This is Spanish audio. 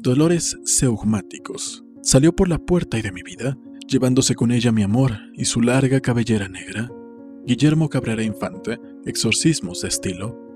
dolores seugmáticos. Salió por la puerta y de mi vida, llevándose con ella mi amor y su larga cabellera negra. Guillermo Cabrera Infante, Exorcismos de estilo,